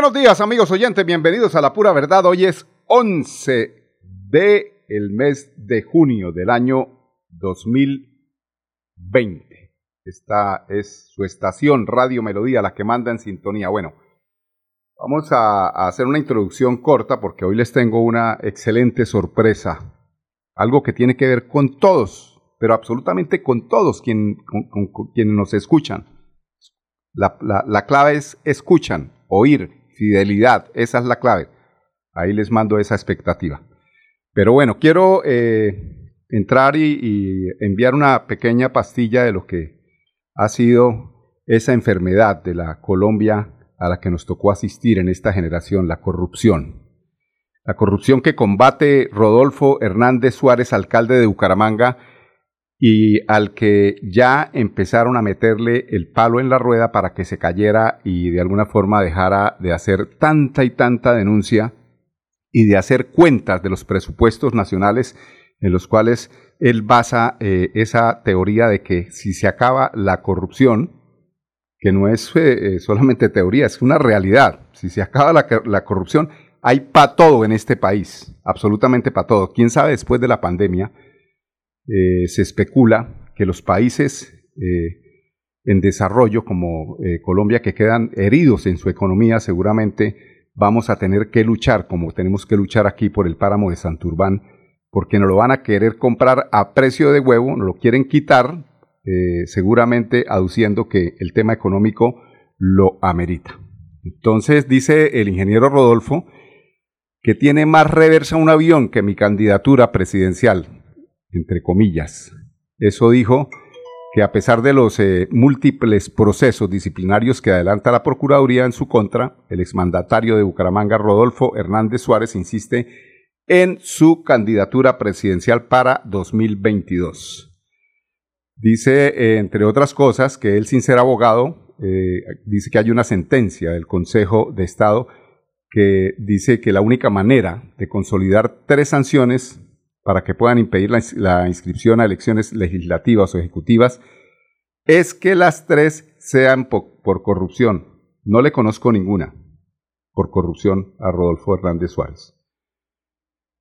Buenos días, amigos oyentes. Bienvenidos a La Pura Verdad. Hoy es 11 de el mes de junio del año 2020. Esta es su estación Radio Melodía, la que manda en sintonía. Bueno, vamos a, hacer una introducción corta porque hoy les tengo una excelente sorpresa. Algo que tiene que ver con todos, pero absolutamente con todos con quienes nos escuchan. La, la- la clave es escuchan, oír, fidelidad, esa es la clave. Ahí les mando esa expectativa. Pero bueno, quiero eh, entrar y, y enviar una pequeña pastilla de lo que ha sido esa enfermedad de la Colombia a la que nos tocó asistir en esta generación, la corrupción. La corrupción que combate Rodolfo Hernández Suárez, alcalde de Bucaramanga, y al que ya empezaron a meterle el palo en la rueda para que se cayera y de alguna forma dejara de hacer tanta y tanta denuncia y de hacer cuentas de los presupuestos nacionales en los cuales él basa eh, esa teoría de que si se acaba la corrupción, que no es eh, eh, solamente teoría, es una realidad, si se acaba la, la corrupción, hay para todo en este país, absolutamente para todo. ¿Quién sabe después de la pandemia? Eh, se especula que los países eh, en desarrollo como eh, Colombia que quedan heridos en su economía seguramente vamos a tener que luchar como tenemos que luchar aquí por el páramo de Santurbán porque nos lo van a querer comprar a precio de huevo, nos lo quieren quitar seguramente aduciendo que el tema económico lo amerita. Entonces dice el ingeniero Rodolfo que tiene más reversa un avión que mi candidatura presidencial entre comillas. Eso dijo que a pesar de los eh, múltiples procesos disciplinarios que adelanta la Procuraduría en su contra, el exmandatario de Bucaramanga, Rodolfo Hernández Suárez, insiste en su candidatura presidencial para 2022. Dice, eh, entre otras cosas, que él, sin ser abogado, eh, dice que hay una sentencia del Consejo de Estado que dice que la única manera de consolidar tres sanciones para que puedan impedir la, ins- la inscripción a elecciones legislativas o ejecutivas es que las tres sean po- por corrupción. No le conozco ninguna por corrupción a Rodolfo Hernández Suárez.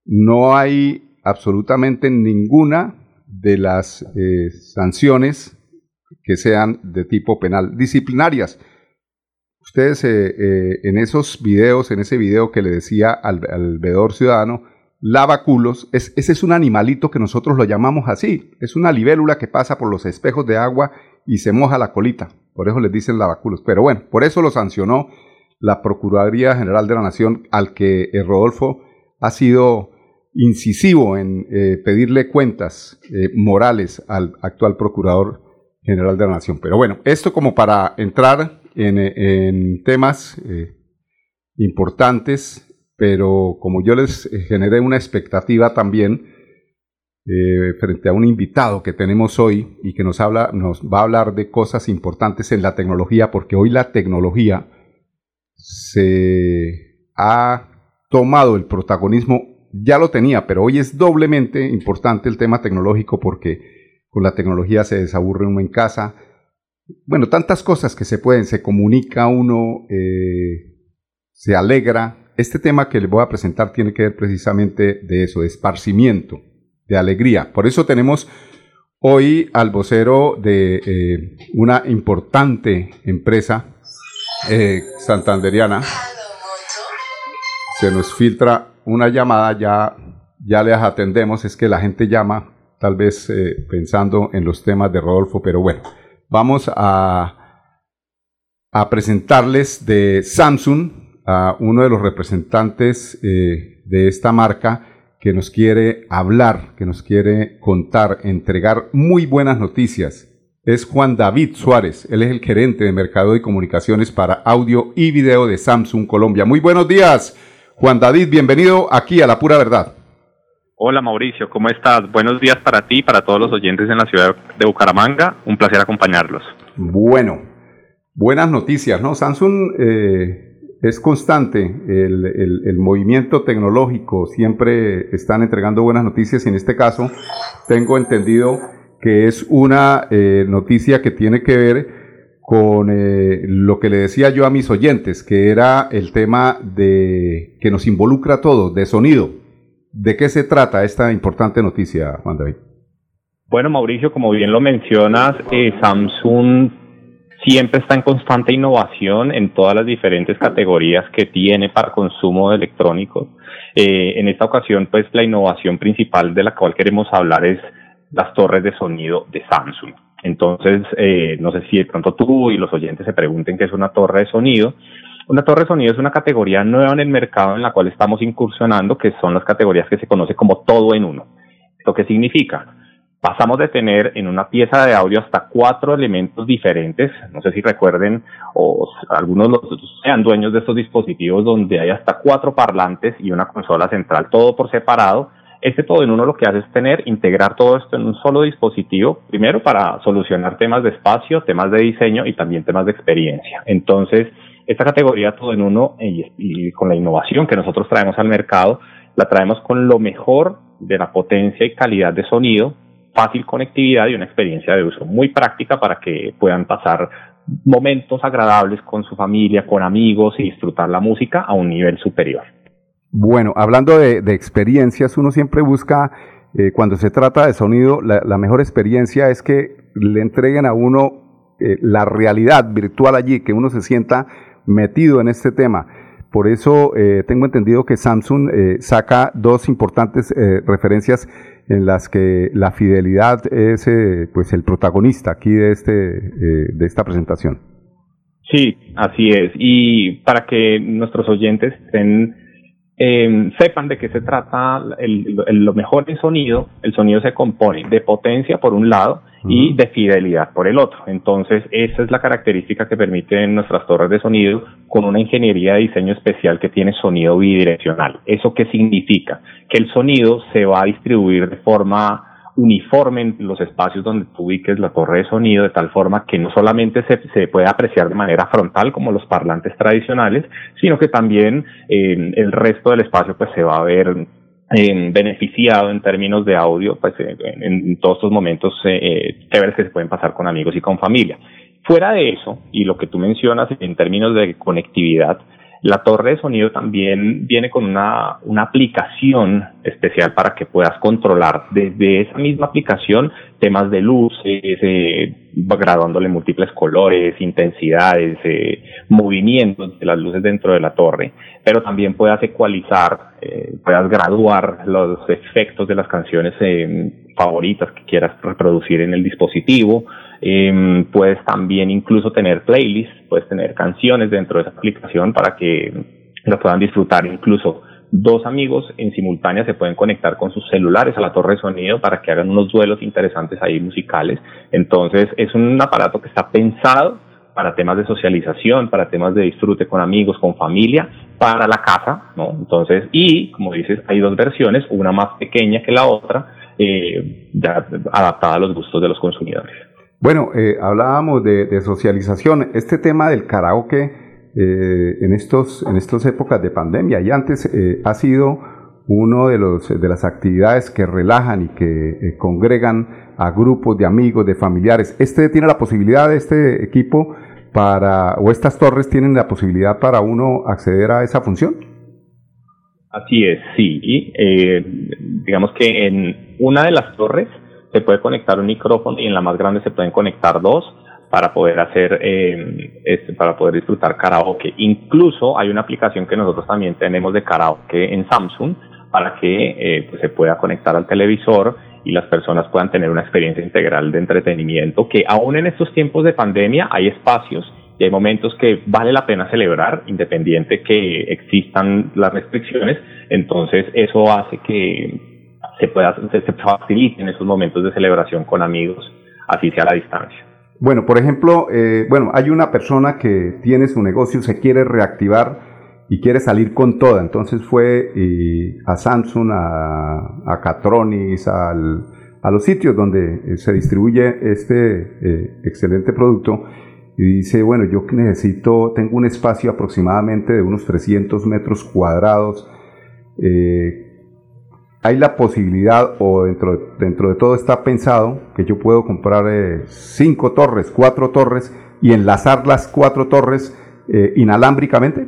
No hay absolutamente ninguna de las eh, sanciones que sean de tipo penal disciplinarias. Ustedes eh, eh, en esos videos, en ese video que le decía al, al veedor ciudadano, lavaculos, es, ese es un animalito que nosotros lo llamamos así. Es una libélula que pasa por los espejos de agua y se moja la colita. Por eso les dicen lavaculos. Pero bueno, por eso lo sancionó la Procuraduría General de la Nación, al que eh, Rodolfo ha sido incisivo en eh, pedirle cuentas eh, morales al actual Procurador General de la Nación. Pero bueno, esto como para entrar en, eh, temas importantes, pero como yo les eh, generé una expectativa también eh, frente a un invitado que tenemos hoy y que nos, habla, nos va a hablar de cosas importantes en la tecnología, porque hoy la tecnología se ha tomado el protagonismo, ya lo tenía, pero hoy es doblemente importante el tema tecnológico porque con la tecnología se desaburre uno en casa. Bueno, tantas cosas que se pueden, se comunica uno, eh, se alegra. Este tema que les voy a presentar tiene que ver precisamente de eso, de esparcimiento, de alegría. Por eso tenemos hoy al vocero de eh, una importante empresa eh, santanderiana. Se nos filtra una llamada, ya, ya les atendemos, es que la gente llama tal vez eh, pensando en los temas de Rodolfo, pero bueno, vamos a, a presentarles de Samsung a uno de los representantes eh, de esta marca que nos quiere hablar, que nos quiere contar, entregar muy buenas noticias. Es Juan David Suárez, él es el gerente de Mercado y Comunicaciones para audio y video de Samsung Colombia. Muy buenos días, Juan David, bienvenido aquí a La Pura Verdad. Hola Mauricio, ¿cómo estás? Buenos días para ti y para todos los oyentes en la ciudad de Bucaramanga. Un placer acompañarlos. Bueno, buenas noticias, ¿no? Samsung eh, es constante, el, movimiento tecnológico siempre están entregando buenas noticias y en este caso tengo entendido que es una eh, noticia que tiene que ver con eh, lo que le decía yo a mis oyentes, que era el tema de que nos involucra a todos, de sonido. ¿De qué se trata esta importante noticia, Juan David? Bueno, Mauricio, como bien lo mencionas, eh, Samsung siempre está en constante innovación en todas las diferentes categorías que tiene para consumo de electrónicos. Eh, en esta ocasión, pues la innovación principal de la cual queremos hablar es las torres de sonido de Samsung. Entonces, eh, no sé si de pronto tú y los oyentes se pregunten qué es una torre de sonido. Una torre de sonido es una categoría nueva en el mercado en la cual estamos incursionando, que son las categorías que se conoce como todo en uno. ¿Esto qué significa? Pasamos de tener en una pieza de audio hasta cuatro elementos diferentes. No sé si recuerden o algunos sean dueños de estos dispositivos donde hay hasta cuatro parlantes y una consola central, todo por separado. Este todo en uno lo que hace es tener, integrar todo esto en un solo dispositivo, primero para solucionar temas de espacio, temas de diseño y también temas de experiencia. Entonces, esta categoría todo en uno y, con la innovación que nosotros traemos al mercado, la traemos con lo mejor de la potencia y calidad de sonido, fácil conectividad y una experiencia de uso muy práctica para que puedan pasar momentos agradables con su familia, con amigos y disfrutar la música a un nivel superior. Bueno, hablando de, experiencias, uno siempre busca, eh, cuando se trata de sonido, la, mejor experiencia es que le entreguen a uno eh, la realidad virtual allí, que uno se sienta metido en este tema. Por eso eh, tengo entendido que Samsung eh, saca dos importantes eh, referencias en las que la fidelidad es pues el protagonista aquí de este de esta presentación. Sí, así es. Y para que nuestros oyentes estén eh, sepan de qué se trata el, lo mejor en sonido, el sonido se compone de potencia por un lado y de fidelidad por el otro. Entonces, esa es la característica que permiten nuestras torres de sonido con una ingeniería de diseño especial que tiene sonido bidireccional. ¿Eso qué significa? Que el sonido se va a distribuir de forma uniforme los espacios donde tú ubiques la torre de sonido de tal forma que no solamente se, se puede apreciar de manera frontal como los parlantes tradicionales, sino que también eh, el resto del espacio pues se va a ver eh, beneficiado en términos de audio pues en, todos estos momentos eh, chéveres que se pueden pasar con amigos y con familia. Fuera de eso, y lo que tú mencionas en términos de conectividad, la torre de sonido también viene con una, una aplicación especial para que puedas controlar desde esa misma aplicación temas de luces, eh, graduándole múltiples colores, intensidades, eh, movimientos de las luces dentro de la torre, pero también puedas ecualizar, eh, puedas graduar los efectos de las canciones eh, favoritas que quieras reproducir en el dispositivo, eh, puedes también incluso tener playlists, puedes tener canciones dentro de esa aplicación para que lo puedan disfrutar incluso dos amigos en simultánea se pueden conectar con sus celulares a la torre de sonido para que hagan unos duelos interesantes ahí musicales. Entonces es un aparato que está pensado para temas de socialización, para temas de disfrute con amigos, con familia, para la casa, ¿no? Entonces, y como dices, hay dos versiones, una más pequeña que la otra, eh, adaptada a los gustos de los consumidores. Bueno, eh, hablábamos de, socialización. Este tema del karaoke eh, en estos en estas épocas de pandemia y antes eh, ha sido uno de los de las actividades que relajan y que congregan a grupos de amigos, de familiares. Este tiene la posibilidad de este equipo para o estas torres tienen la posibilidad para uno acceder a esa función. Así es, sí. digamos que en una de las torres se puede conectar un micrófono y en la más grande se pueden conectar dos para poder hacer, eh, este, para poder disfrutar karaoke. Incluso hay una aplicación que nosotros también tenemos de karaoke en Samsung para que eh, pues se pueda conectar al televisor y las personas puedan tener una experiencia integral de entretenimiento que aún en estos tiempos de pandemia hay espacios y hay momentos que vale la pena celebrar, independiente que existan las restricciones, entonces eso hace que se pueda, se, se faciliten esos momentos de celebración con amigos, así sea a la distancia. Bueno, por ejemplo, eh, bueno, hay una persona que tiene su negocio, se quiere reactivar y quiere salir con toda, entonces fue a Samsung, a, a Catronis, a los sitios donde eh, se distribuye este eh, excelente producto y dice, bueno, yo necesito, tengo un espacio aproximadamente de unos 300 metros cuadrados. Eh, hay la posibilidad, o dentro, dentro de todo está pensado, que yo puedo comprar cinco torres, cuatro torres y enlazar las cuatro torres inalámbricamente.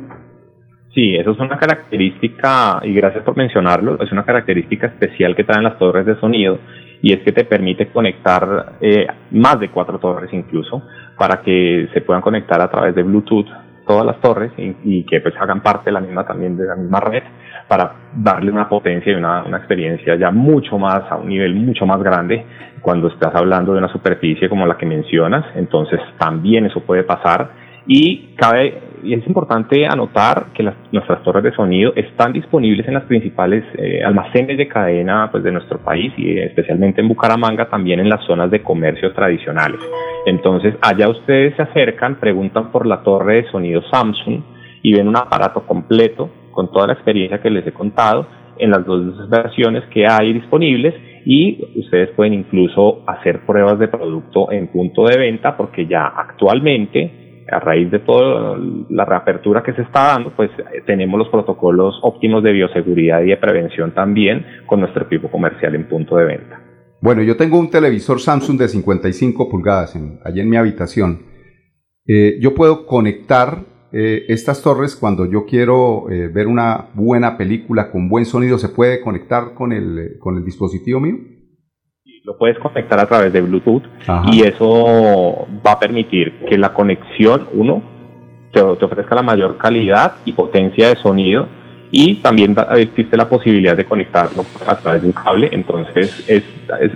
Sí, eso es una característica, y gracias por mencionarlo, es una característica especial que traen las torres de sonido y es que te permite conectar eh, más de cuatro torres incluso para que se puedan conectar a través de Bluetooth todas las torres y, que pues hagan parte de la misma también de la misma red para darle una potencia y una, una experiencia ya mucho más a un nivel mucho más grande cuando estás hablando de una superficie como la que mencionas. Entonces también eso puede pasar. Y cabe y es importante anotar que nuestras torres de sonido están disponibles en las principales eh, almacenes de cadena pues, de nuestro país y especialmente en Bucaramanga, también en las zonas de comercio tradicionales. Entonces, allá ustedes se acercan, preguntan por la torre de sonido Samsung y ven un aparato completo con toda la experiencia que les he contado en las dos versiones que hay disponibles y ustedes pueden incluso hacer pruebas de producto en punto de venta porque ya actualmente a raíz de toda la reapertura que se está dando, pues eh, tenemos los protocolos óptimos de bioseguridad y de prevención también con nuestro equipo comercial en punto de venta. Bueno, yo tengo un televisor Samsung de 55 pulgadas en, allí en mi habitación. Eh, yo puedo conectar eh, estas torres cuando yo quiero ver una buena película con buen sonido. ¿Se puede conectar con el, con el dispositivo mío? Lo puedes conectar a través de Bluetooth y eso va a permitir que la conexión, uno, te, ofrezca la mayor calidad y potencia de sonido y también existe la posibilidad de conectarlo a través de un cable, entonces es,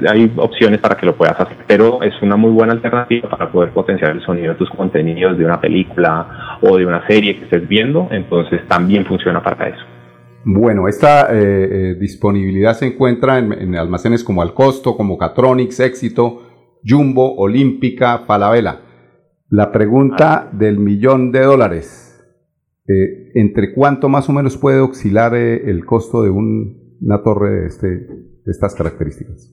hay opciones para que lo puedas hacer, pero es una muy buena alternativa para poder potenciar el sonido de tus contenidos de una película o de una serie que estés viendo, entonces también funciona para eso. Bueno, esta eh, eh, disponibilidad se encuentra en, almacenes como Alcosto, como Catronics, Éxito, Jumbo, Olímpica, Falabella. La pregunta del millón de dólares, eh, ¿entre cuánto más o menos puede oscilar el costo de una torre de, este, de estas características?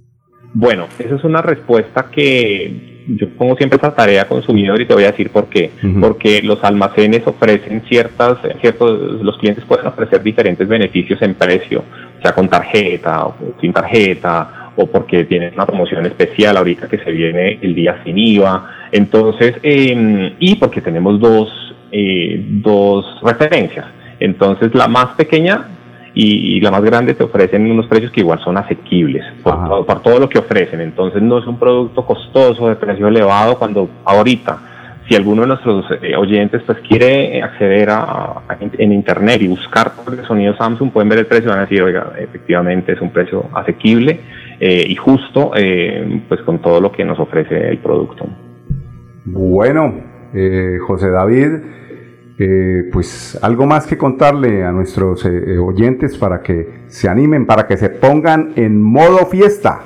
Bueno, esa es una respuesta que yo pongo siempre esa tarea consumidor y te voy a decir por qué. Porque los almacenes ofrecen ciertas, ciertos, los clientes pueden ofrecer diferentes beneficios en precio, sea con tarjeta o sin tarjeta, o porque tienen una promoción especial ahorita que se viene el día sin IVA. Entonces, eh, y porque tenemos dos, eh, dos referencias. Entonces, la más pequeña y, la más grande te ofrecen unos precios que igual son asequibles por, todo, por todo lo que ofrecen. Entonces no es un producto costoso de precio elevado cuando ahorita si alguno de nuestros eh, oyentes pues quiere acceder a, en, internet y buscar el sonido Samsung pueden ver el precio y van a decir oiga efectivamente es un precio asequible eh, y justo eh, pues con todo lo que nos ofrece el producto bueno José David pues algo más que contarle a nuestros eh, oyentes para que se animen, para que se pongan en modo fiesta.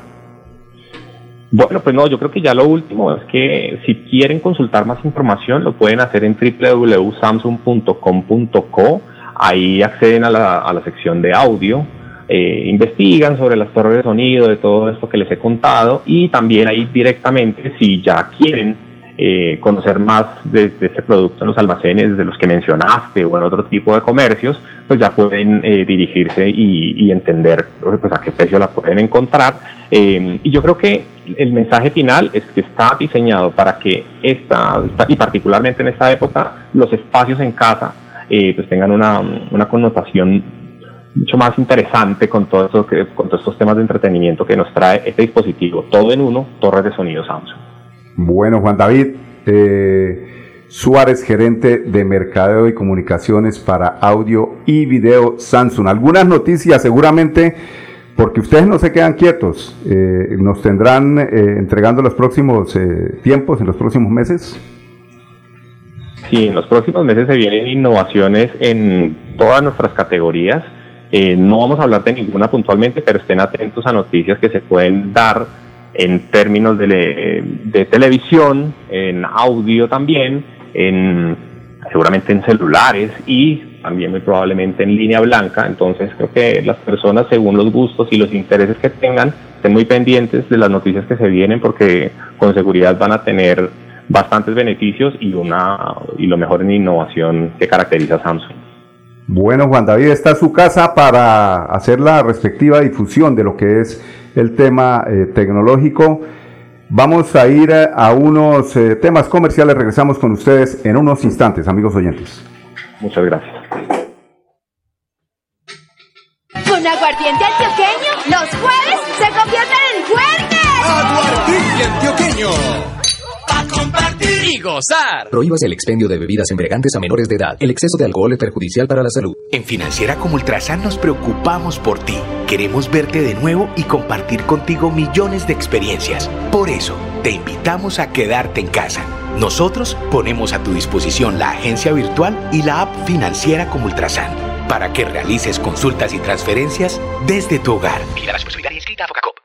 Bueno, pues no, yo creo que ya lo último es que si quieren consultar más información lo pueden hacer en www.samsung.com.co, ahí acceden a la, a la sección de audio, eh, investigan sobre las torres de sonido, de todo esto que les he contado y también ahí directamente si ya quieren eh, conocer más de, este producto en los almacenes de los que mencionaste o en otro tipo de comercios, pues ya pueden eh, dirigirse y, entender pues, a qué precio la pueden encontrar. Eh, y yo creo que el mensaje final es que está diseñado para que esta, y particularmente en esta época, los espacios en casa pues tengan una, una connotación mucho más interesante con, todo que, con todos estos temas de entretenimiento que nos trae este dispositivo, todo en uno, torres de sonido Samsung. Bueno, Juan David, eh, Suárez, gerente de Mercadeo y Comunicaciones para audio y video Samsung. Algunas noticias seguramente, porque ustedes no se quedan quietos, eh, nos tendrán eh, entregando los próximos tiempos, en los próximos meses. Sí, en los próximos meses se vienen innovaciones en todas nuestras categorías. Eh, no vamos a hablar de ninguna puntualmente, pero estén atentos a noticias que se pueden dar en términos de, de televisión, en audio también, en seguramente en celulares y también muy probablemente en línea blanca. Entonces creo que las personas, según los gustos y los intereses que tengan, estén muy pendientes de las noticias que se vienen porque con seguridad van a tener bastantes beneficios y una y lo mejor en innovación que caracteriza a Samsung. Bueno, Juan David, está su casa para hacer la respectiva difusión de lo que es el tema eh, tecnológico. Vamos a ir a unos eh, temas comerciales. Regresamos con ustedes en unos instantes, amigos oyentes. Muchas gracias. Con aguardiente antioqueño, los jueves se convierten en jueves. Aguardiente antioqueño compartir y gozar. Prohíbas el expendio de bebidas embriagantes a menores de edad. El exceso de alcohol es perjudicial para la salud. En Financiera como Ultrasan nos preocupamos por ti. Queremos verte de nuevo y compartir contigo millones de experiencias. Por eso, te invitamos a quedarte en casa. Nosotros ponemos a tu disposición la agencia virtual y la app Financiera como Ultrasan para que realices consultas y transferencias desde tu hogar. Mira la responsabilidad inscrita a Focacop.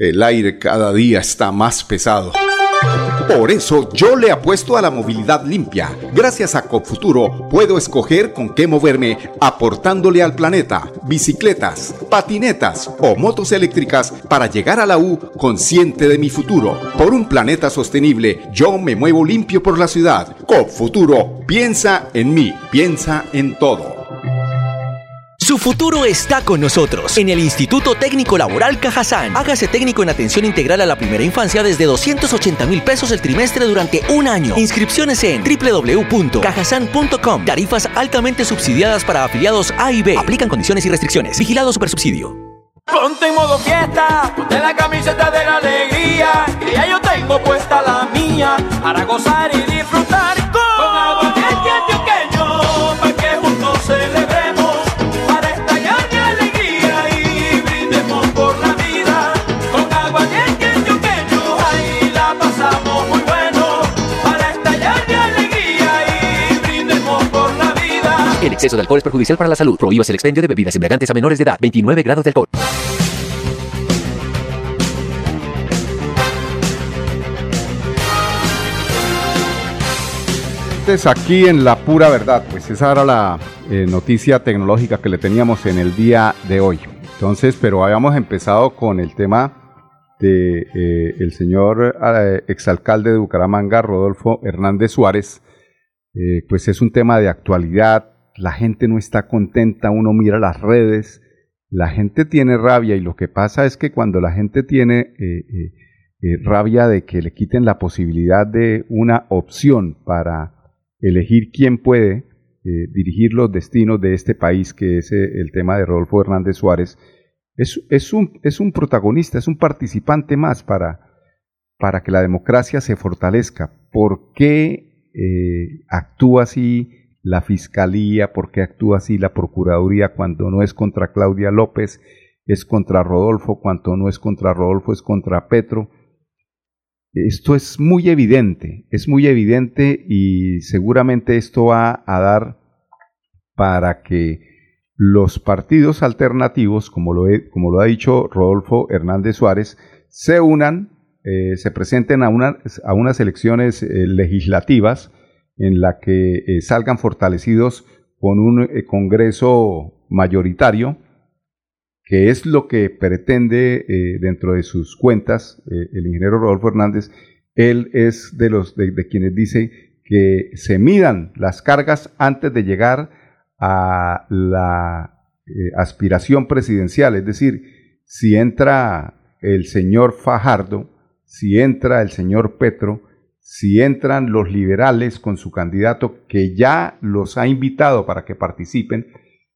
El aire cada día está más pesado. Por eso yo le apuesto a la movilidad limpia. Gracias a Copfuturo puedo escoger con qué moverme aportándole al planeta bicicletas, patinetas o motos eléctricas para llegar a la U consciente de mi futuro. Por un planeta sostenible, yo me muevo limpio por la ciudad. Copfuturo, piensa en mí, piensa en todo. Su futuro está con nosotros en el Instituto Técnico Laboral Cajazán. Hágase técnico en atención integral a la primera infancia desde 280 mil pesos el trimestre durante un año. Inscripciones en www.cajazán.com. Tarifas altamente subsidiadas para afiliados A y B. Aplican condiciones y restricciones. Vigilado Supersubsidio. Ponte en modo fiesta, ponte la camiseta de la alegría, y ya yo tengo puesta la mía para gozar y disfrutar exceso de alcohol es perjudicial para la salud. Prohíbas el expendio de bebidas embriagantes a menores de edad. 29 grados de alcohol. aquí en La Pura Verdad, pues esa era la eh, noticia tecnológica que le teníamos en el día de hoy. Entonces, pero habíamos empezado con el tema de eh, el señor eh, exalcalde de Bucaramanga, Rodolfo Hernández Suárez, pues es un tema de actualidad, la gente no está contenta, uno mira las redes, la gente tiene rabia y lo que pasa es que cuando la gente tiene eh, eh, eh, rabia de que le quiten la posibilidad de una opción para elegir quién puede dirigir los destinos de este país, que es el tema de Rodolfo Hernández Suárez, es, es, un, es un protagonista, es un participante más para, para que la democracia se fortalezca. ¿Por qué actúa así? La Fiscalía, por qué actúa así la Procuraduría cuando no es contra Claudia López, es contra Rodolfo, cuando no es contra Rodolfo, es contra Petro. Esto es muy evidente, es muy evidente y seguramente esto va a dar para que los partidos alternativos, como lo, como lo ha dicho Rodolfo Hernández Suárez, se unan, eh, se presenten a, a unas elecciones eh, legislativas en la que eh, salgan fortalecidos con un eh, Congreso mayoritario, que es lo que pretende eh, dentro de sus cuentas el ingeniero Rodolfo Hernández. Él es de los de, quienes dice que se midan las cargas antes de llegar a la aspiración presidencial, es decir, si entra el señor Fajardo, si entra el señor Petro, si entran los liberales con su candidato que ya los ha invitado para que participen,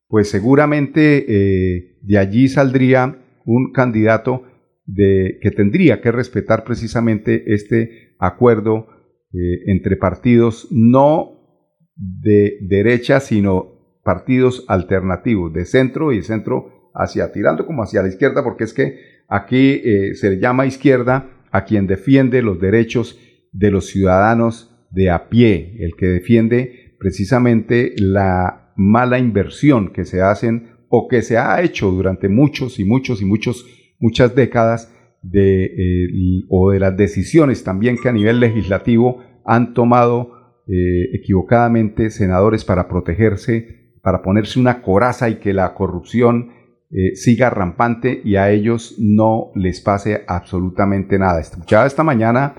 pues seguramente eh, de allí saldría un candidato de, que tendría que respetar precisamente este acuerdo eh, entre partidos no de derecha, sino partidos alternativos, de centro y centro hacia tirando como hacia la izquierda, porque es que aquí eh, se le llama izquierda a quien defiende los derechos de los ciudadanos de a pie, el que defiende precisamente la mala inversión que se hacen o que se ha hecho durante muchos y muchos y muchos muchas décadas de, eh, o de las decisiones también que a nivel legislativo han tomado eh, equivocadamente senadores para protegerse, para ponerse una coraza y que la corrupción eh, siga rampante y a ellos no les pase absolutamente nada. Escuchaba esta mañana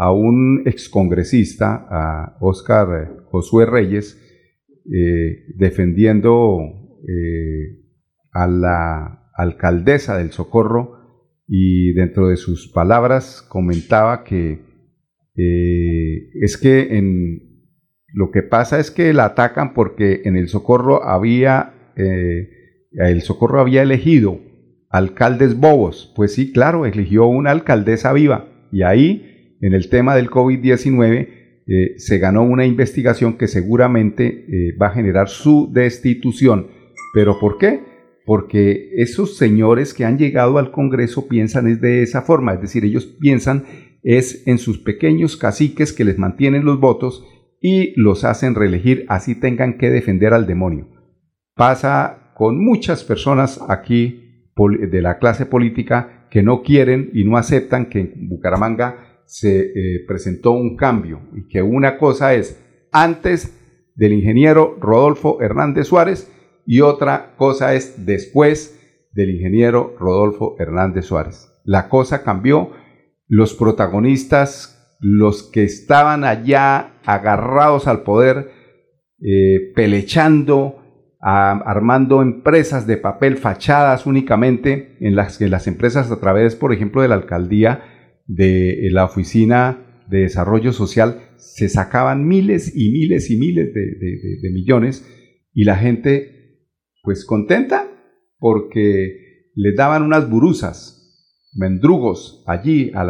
a un excongresista, a Oscar eh, Josué Reyes, eh, defendiendo eh, a la alcaldesa del Socorro y dentro de sus palabras comentaba que es que en, lo que pasa es que la atacan porque en el Socorro había, el Socorro había elegido alcaldes bobos. Pues sí, claro, eligió una alcaldesa viva y ahí en el tema del COVID-19 eh, se ganó una investigación que seguramente eh, va a generar su destitución. ¿Pero por qué? Porque esos señores que han llegado al Congreso piensan es de esa forma, es decir, ellos piensan es en sus pequeños caciques que les mantienen los votos y los hacen reelegir, así tengan que defender al demonio. Pasa con muchas personas aquí de la clase política que no quieren y no aceptan que en Bucaramanga se eh, presentó un cambio y que una cosa es antes del ingeniero Rodolfo Hernández Suárez y otra cosa es después del ingeniero Rodolfo Hernández Suárez. La cosa cambió, los protagonistas, los que estaban allá agarrados al poder, eh, pelechando, armando empresas de papel, fachadas únicamente, en las que las empresas a través, por ejemplo, de la alcaldía, de la Oficina de Desarrollo Social se sacaban miles y miles y miles de, millones y la gente pues contenta porque les daban unas burusas, mendrugos allí al,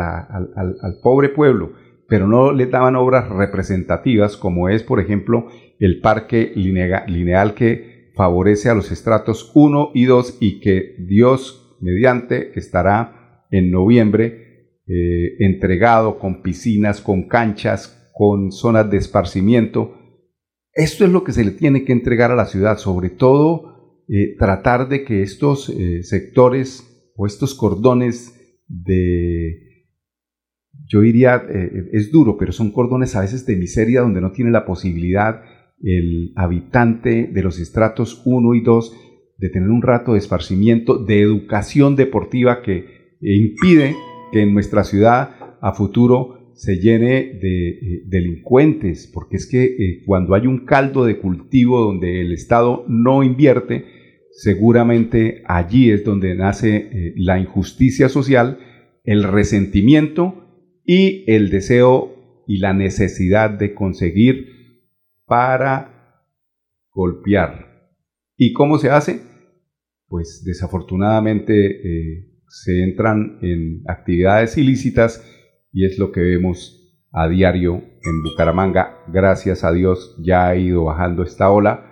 pobre pueblo, pero no les daban obras representativas como es por ejemplo el parque lineal que favorece a los estratos 1 y 2 y que Dios mediante estará en noviembre eh, entregado con piscinas, con canchas, con zonas de esparcimiento. Esto es lo que se le tiene que entregar a la ciudad, sobre todo eh, tratar de que estos eh, sectores o estos cordones de, yo diría, es duro, pero son cordones a veces de miseria donde no tiene la posibilidad el habitante de los estratos 1 y 2 de tener un rato de esparcimiento, de educación deportiva que impide que en nuestra ciudad a futuro se llene de eh, delincuentes, porque es que eh, cuando hay un caldo de cultivo donde el Estado no invierte, seguramente allí es donde nace eh, la injusticia social, el resentimiento y el deseo y la necesidad de conseguir para golpear. ¿Y cómo se hace? Pues desafortunadamente se entran en actividades ilícitas y es lo que vemos a diario en Bucaramanga. Gracias a Dios ya ha ido bajando esta ola.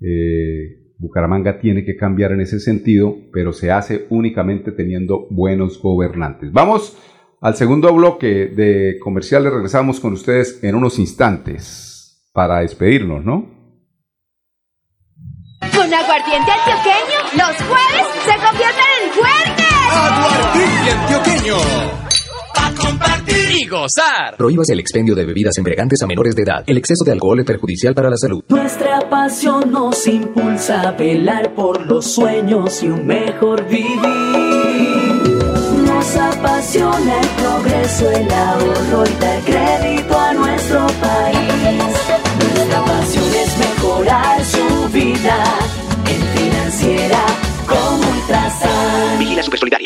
Eh, Bucaramanga tiene que cambiar en ese sentido, pero se hace únicamente teniendo buenos gobernantes. Vamos al segundo bloque de comerciales. Regresamos con ustedes en unos instantes para despedirnos, ¿no? Con aguardiente antioqueño, los jueves se convierten en fuertes. Aguardiente antioqueño. Para compartir y gozar. Prohíbas el expendio de bebidas embriagantes a menores de edad. El exceso de alcohol es perjudicial para la salud. Nuestra pasión nos impulsa a velar por los sueños y un mejor vivir. Nos apasiona el progreso, el ahorro y dar crédito a nuestro país. Nuestra pasión es mejorar su vida en financiera como Ultrasan. Vigila Supersolidaria,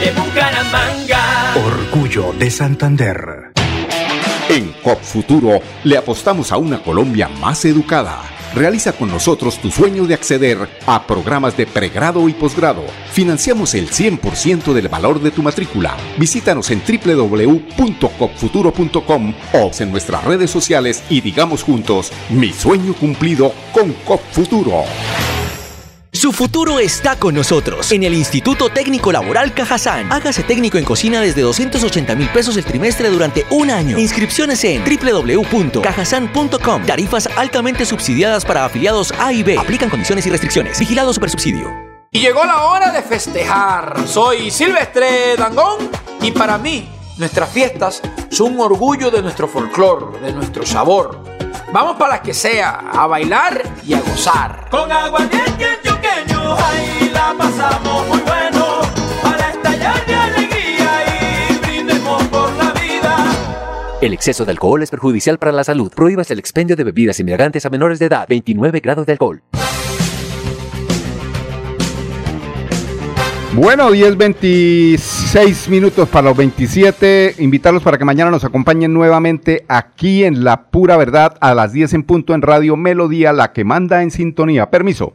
de Bucaramanga. Orgullo de Santander. En COP Futuro le apostamos a una Colombia más educada. Realiza con nosotros tu sueño de acceder a programas de pregrado y posgrado. Financiamos el 100% del valor de tu matrícula. Visítanos en www.copfuturo.com o en nuestras redes sociales y digamos juntos, mi sueño cumplido con COP Futuro. Su futuro está con nosotros en el Instituto Técnico Laboral Cajazán. Hágase técnico en cocina desde 280 mil pesos el trimestre durante un año. Inscripciones en www.cajazán.com. Tarifas altamente subsidiadas para afiliados A y B. Aplican condiciones y restricciones. Vigilado Supersubsidio. Y llegó la hora de festejar. Soy Silvestre Dangón y para mí nuestras fiestas son un orgullo de nuestro folclor, de nuestro sabor. Vamos para las que sea, a bailar y a gozar. Con aguardiente antioqueño, ahí la pasamos muy bueno. Para estallar de alegría y brindemos por la vida. El exceso de alcohol es perjudicial para la salud. Prohíbas el expendio de bebidas embriagantes a menores de edad. 29 grados de alcohol. Bueno, 10, 26 minutos para los 27. Invitarlos para que mañana nos acompañen nuevamente aquí en La Pura Verdad a las 10 en punto en Radio Melodía, la que manda en sintonía. Permiso.